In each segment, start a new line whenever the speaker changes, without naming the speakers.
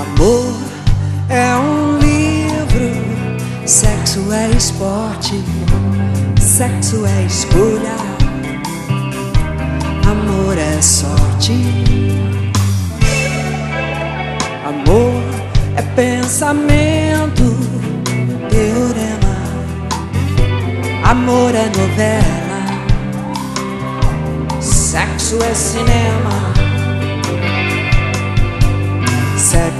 Amor é um livro, sexo é esporte, sexo é escolha, amor é sorte. Amor é pensamento, teorema, amor é novela, sexo é cinema.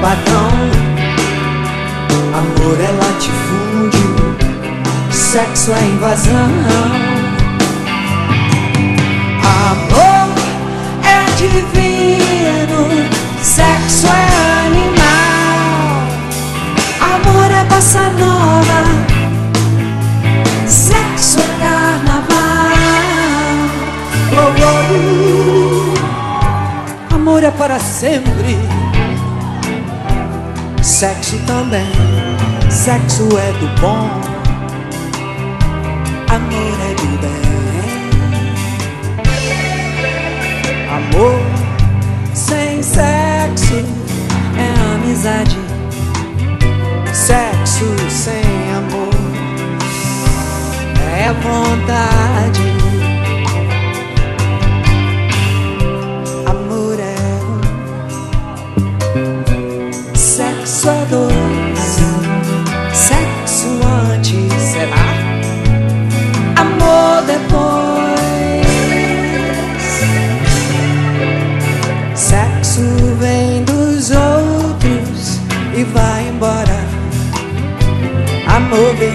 Padrão. Amor é latifúndio, sexo é invasão. Amor é divino, sexo é animal. Amor é bossa nova, sexo é carnaval. Oh, oh. Amor é para sempre. Sexo também, sexo é do bom. Amor é do bem. Amor sem sexo é amizade. Sexo sem amor é vontade.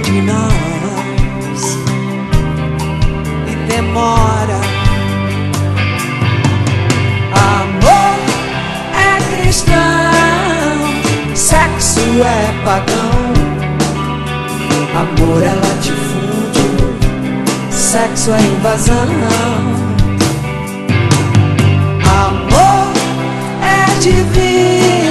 De nós e demora. Amor é cristão, sexo é pagão. Amor é latifúndio, sexo é invasão. Amor é divino,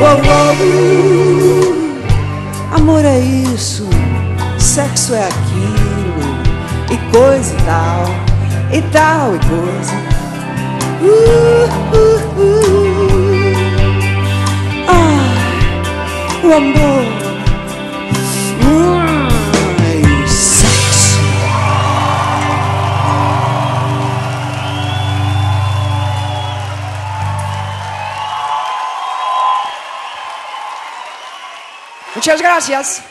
Oh, oh. Amor é isso, sexo é aquilo, e coisa e tal, e tal e coisa. Uh, uh, uh. Ah, o amor. Muchas gracias.